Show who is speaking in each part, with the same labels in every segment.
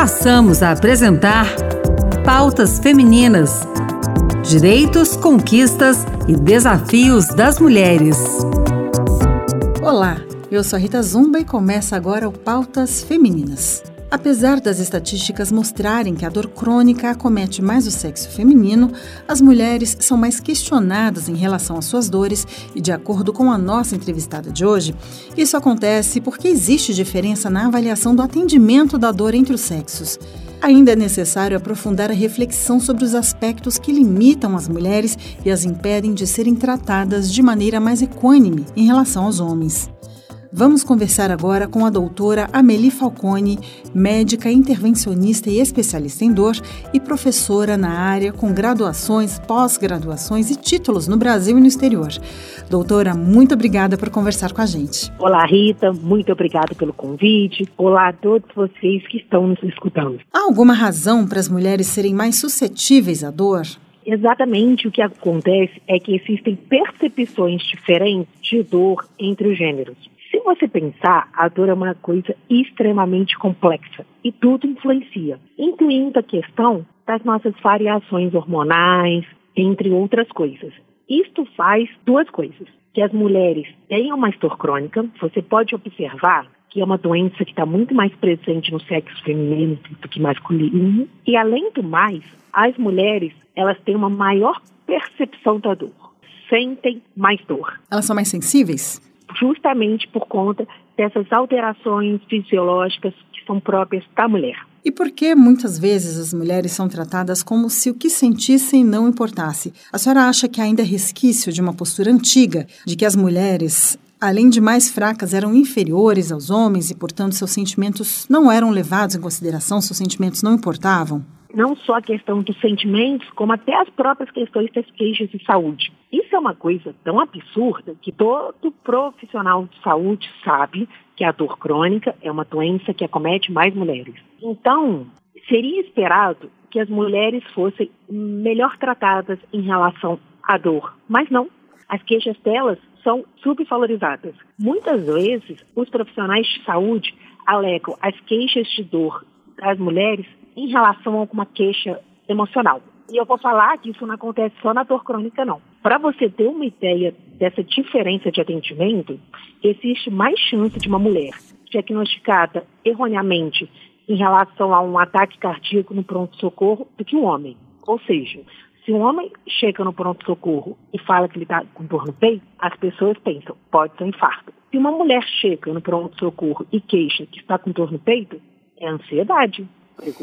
Speaker 1: passamos a apresentar Pautas Femininas: Direitos, Conquistas e Desafios das Mulheres.
Speaker 2: Olá, eu sou a Rita Zumba e começa agora o Pautas Femininas. Apesar das estatísticas mostrarem que a dor crônica acomete mais o sexo feminino, as mulheres são mais questionadas em relação às suas dores e, de acordo com a nossa entrevistada de hoje, isso acontece porque existe diferença na avaliação do atendimento da dor entre os sexos. Ainda é necessário aprofundar a reflexão sobre os aspectos que limitam as mulheres e as impedem de serem tratadas de maneira mais equânime em relação aos homens. Vamos conversar agora com a doutora Amelie Falcone, médica intervencionista e especialista em dor e professora na área com graduações, pós-graduações e títulos no Brasil e no exterior. Doutora, muito obrigada por conversar com a gente.
Speaker 3: Olá, Rita, muito obrigada pelo convite. Olá a todos vocês que estão nos escutando.
Speaker 2: Há alguma razão para as mulheres serem mais suscetíveis à dor?
Speaker 3: Exatamente o que acontece é que existem percepções diferentes de dor entre os gêneros. Se você pensar, a dor é uma coisa extremamente complexa e tudo influencia, incluindo a questão das nossas variações hormonais, entre outras coisas. Isto faz duas coisas: que as mulheres tenham mais dor crônica, você pode observar que é uma doença que está muito mais presente no sexo feminino do que masculino, e além do mais, as mulheres elas têm uma maior percepção da dor, sentem mais dor.
Speaker 2: Elas são mais sensíveis?
Speaker 3: Justamente por conta dessas alterações fisiológicas que são próprias da mulher.
Speaker 2: E por que muitas vezes as mulheres são tratadas como se o que sentissem não importasse? A senhora acha que ainda é resquício de uma postura antiga de que as mulheres, além de mais fracas, eram inferiores aos homens e, portanto, seus sentimentos não eram levados em consideração, seus sentimentos não importavam?
Speaker 3: não só a questão dos sentimentos, como até as próprias questões das queixas de saúde. Isso é uma coisa tão absurda que todo profissional de saúde sabe que a dor crônica é uma doença que acomete mais mulheres. Então, seria esperado que as mulheres fossem melhor tratadas em relação à dor, mas não. As queixas delas são subvalorizadas. Muitas vezes, os profissionais de saúde alegam as queixas de dor das mulheres em relação a alguma queixa emocional. E eu vou falar que isso não acontece só na dor crônica, não. Para você ter uma ideia dessa diferença de atendimento, existe mais chance de uma mulher diagnosticada erroneamente em relação a um ataque cardíaco no pronto-socorro do que um homem. Ou seja, se um homem chega no pronto-socorro e fala que ele está com dor no peito, as pessoas pensam, pode ser um infarto. Se uma mulher chega no pronto-socorro e queixa que está com dor no peito, é ansiedade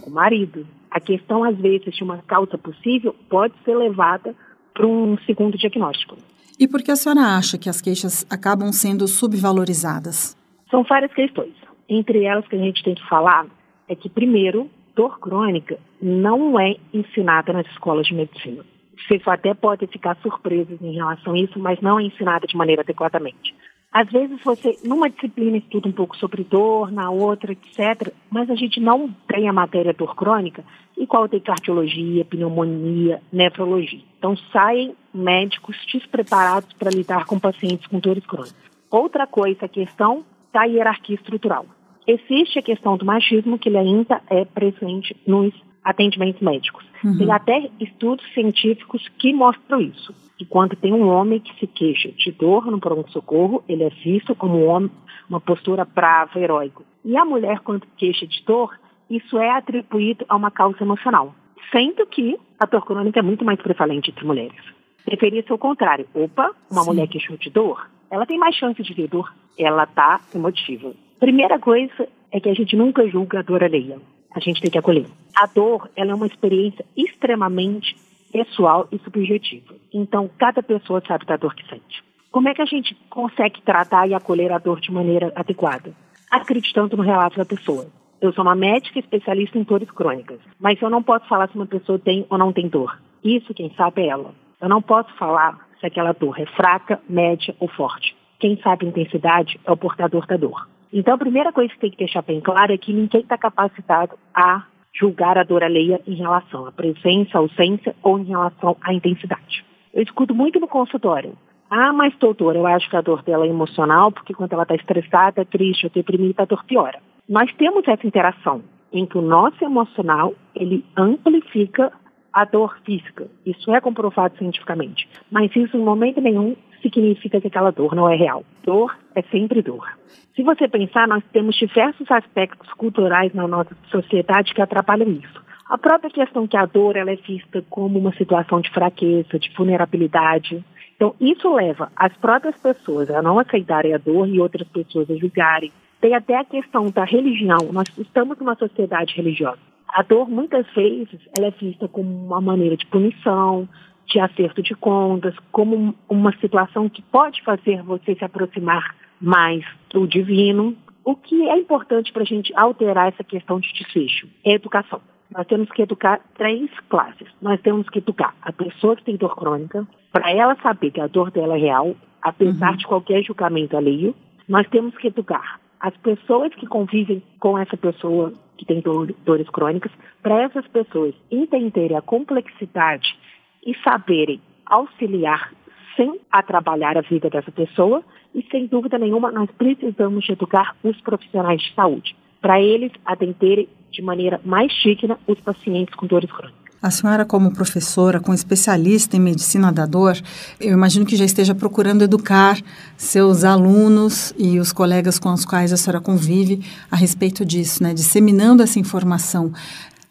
Speaker 3: com o marido. A questão, às vezes, de uma causa possível pode ser levada para um segundo diagnóstico.
Speaker 2: E por que a senhora acha que as queixas acabam sendo subvalorizadas?
Speaker 3: São várias questões. Entre elas que a gente tem que falar é que, primeiro, dor crônica não é ensinada nas escolas de medicina. Vocês até podem ficar surpresos em relação a isso, mas não é ensinada de maneira adequadamente. Às vezes você, numa disciplina, estuda um pouco sobre dor, na outra, etc., mas a gente não tem a matéria dor crônica, igual tem cardiologia, pneumonia, nefrologia. Então saem médicos despreparados para lidar com pacientes com dores crônicas. Outra coisa, a questão da hierarquia estrutural. Existe a questão do machismo, que ele ainda é presente nos atendimentos médicos. Uhum. Tem até estudos científicos que mostram isso. E quando tem um homem que se queixa de dor no pronto-socorro, ele é visto como um homem, uma postura brava, heróico. E a mulher, quando queixa de dor, isso é atribuído a uma causa emocional. Sendo que a dor crônica é muito mais prevalente entre mulheres. Deveria ser o contrário. Opa, uma Sim. mulher queixou de dor, ela tem mais chance de ter dor. Ela está emotiva. Primeira coisa é que a gente nunca julga a dor alheia. A gente tem que acolher. A dor, ela é uma experiência extremamente pessoal e subjetiva. Então, cada pessoa sabe da dor que sente. Como é que a gente consegue tratar e acolher a dor de maneira adequada? Acreditando no relato da pessoa. Eu sou uma médica especialista em dores crônicas, mas eu não posso falar se uma pessoa tem ou não tem dor. Isso quem sabe é ela. Eu não posso falar se aquela dor é fraca, média ou forte. Quem sabe a intensidade é o portador da dor. Então, a primeira coisa que tem que deixar bem claro é que ninguém está capacitado a julgar a dor alheia em relação à presença, ausência ou em relação à intensidade. Eu escuto muito no consultório. Ah, mas doutor, eu acho que a dor dela é emocional, porque quando ela está estressada, triste ou deprimida, a dor piora. Nós temos essa interação. em que o nosso emocional ele amplifica a dor física. Isso é comprovado cientificamente. Mas isso, em momento nenhum, significa que aquela dor não é real. Dor é sempre dor. Se você pensar, nós temos diversos aspectos culturais na nossa sociedade que atrapalham isso. A própria questão que a dor ela é vista como uma situação de fraqueza, de vulnerabilidade. Então, isso leva as próprias pessoas a não aceitarem a dor e outras pessoas a julgarem. Tem até a questão da religião. Nós estamos numa sociedade religiosa. A dor, muitas vezes, ela é vista como uma maneira de punição, de acerto de contas, como uma situação que pode fazer você se aproximar mais do divino. O que é importante para a gente alterar essa questão de desfecho é educação. Nós temos que educar três classes. Nós temos que educar a pessoa que tem dor crônica, para ela saber que a dor dela é real, apesar uhum. de qualquer julgamento alheio. Nós temos que educar as pessoas que convivem com essa pessoa que dor, dores crônicas, para essas pessoas entenderem a complexidade e saberem auxiliar sem atrapalhar a vida dessa pessoa. E sem dúvida nenhuma, nós precisamos educar os profissionais de saúde, para eles atenderem de maneira mais digna os pacientes com dores crônicas.
Speaker 2: A senhora, como professora, como especialista em medicina da dor, eu imagino que já esteja procurando educar seus alunos e os colegas com os quais a senhora convive a respeito disso, né? Disseminando essa informação.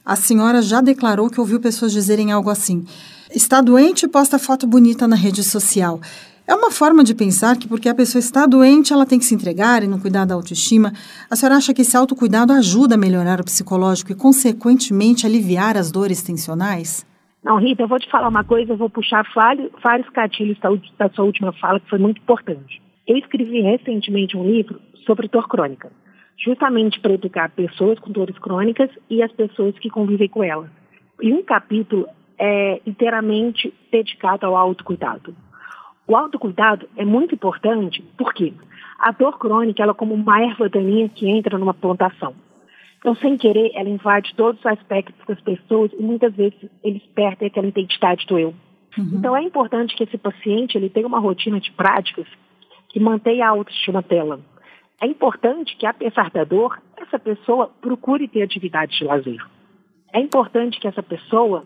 Speaker 2: A senhora já declarou que ouviu pessoas dizerem algo assim: está doente e posta foto bonita na rede social. É uma forma de pensar que porque a pessoa está doente, ela tem que se entregar e não cuidar da autoestima. A senhora acha que esse autocuidado ajuda a melhorar o psicológico e, consequentemente, aliviar as dores tensionais?
Speaker 3: Não, Rita, eu vou te falar uma coisa, eu vou puxar vários, da, da sua última fala, que foi muito importante. Eu escrevi recentemente um livro sobre dor crônica, justamente para educar pessoas com dores crônicas e as pessoas que convivem com elas. E um capítulo é inteiramente dedicado ao autocuidado. O autocuidado é muito importante porque a dor crônica ela é como uma erva daninha que entra numa plantação. Então, sem querer, ela invade todos os aspectos das pessoas e muitas vezes eles perdem aquela identidade do eu. Uhum. Então, é importante que esse paciente ele tenha uma rotina de práticas que mantenha a autoestima dela. É importante que, apesar da dor, essa pessoa procure ter atividade de lazer. É importante que essa pessoa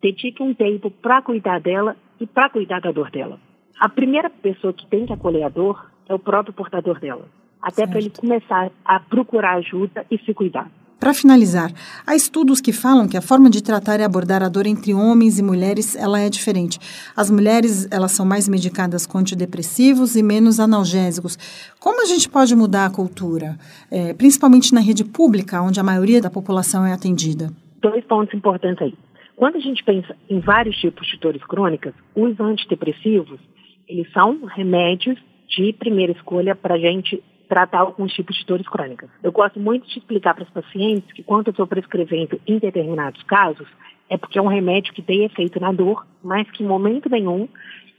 Speaker 3: dedique um tempo para cuidar dela e para cuidar da dor dela a primeira pessoa que tem que acolher a dor é o próprio portador dela. Até para ele começar a procurar ajuda e se cuidar.
Speaker 2: Para finalizar, há estudos que falam que a forma de tratar e abordar a dor entre homens e mulheres ela é diferente. As mulheres elas são mais medicadas com antidepressivos e menos analgésicos. Como a gente pode mudar a cultura, é, principalmente na rede pública, onde a maioria da população é atendida?
Speaker 3: Dois pontos importantes aí. Quando a gente pensa em vários tipos de dores crônicas, os antidepressivos eles são remédios de primeira escolha para a gente tratar alguns tipos de dores crônicas. Eu gosto muito de explicar para os pacientes que quando eu estou prescrevendo em determinados casos, é porque é um remédio que tem efeito na dor, mas que em momento nenhum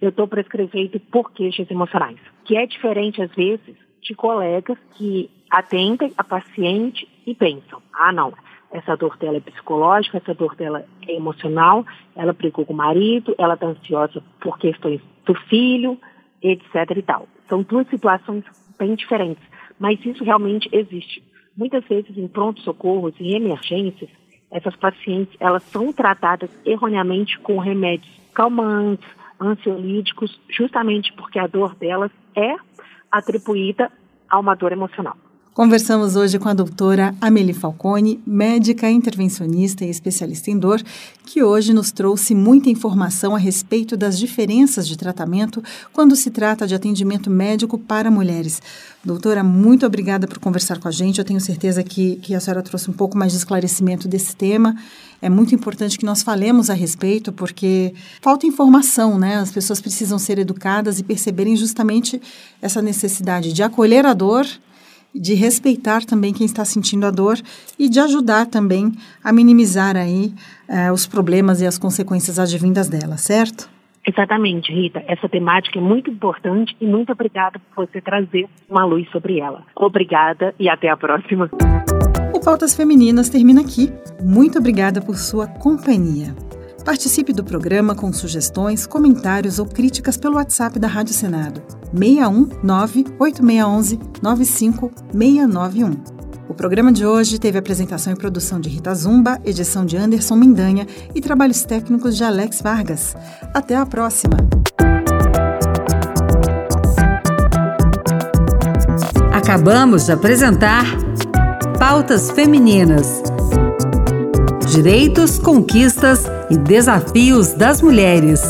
Speaker 3: eu estou prescrevendo por queixas emocionais. Que é diferente, às vezes, de colegas que atendem a paciente e pensam, ah, não, essa dor dela é psicológica, essa dor dela é emocional, ela brigou com o marido, ela está ansiosa por questões do filho, etc e tal. São duas situações bem diferentes, mas isso realmente existe. Muitas vezes em pronto-socorros e emergências, essas pacientes elas são tratadas erroneamente com remédios calmantes, ansiolíticos, justamente porque a dor delas é atribuída a uma dor emocional.
Speaker 2: Conversamos hoje com a doutora Amelie Falcone, médica intervencionista e especialista em dor, que hoje nos trouxe muita informação a respeito das diferenças de tratamento quando se trata de atendimento médico para mulheres. Doutora, muito obrigada por conversar com a gente. Eu tenho certeza que, que a senhora trouxe um pouco mais de esclarecimento desse tema. É muito importante que nós falemos a respeito, porque falta informação, né? As pessoas precisam ser educadas e perceberem justamente essa necessidade de acolher a dor de respeitar também quem está sentindo a dor e de ajudar também a minimizar aí uh, os problemas e as consequências advindas dela, certo?
Speaker 3: Exatamente, Rita. Essa temática é muito importante e muito obrigada por você trazer uma luz sobre ela. Obrigada e até a próxima.
Speaker 2: O Pautas Femininas termina aqui. Muito obrigada por sua companhia. Participe do programa com sugestões, comentários ou críticas pelo WhatsApp da Rádio Senado 619 8611 95691. O programa de hoje teve apresentação e produção de Rita Zumba, edição de Anderson Mendanha e trabalhos técnicos de Alex Vargas. Até a próxima!
Speaker 1: Acabamos de apresentar Pautas Femininas. Direitos, conquistas e desafios das mulheres.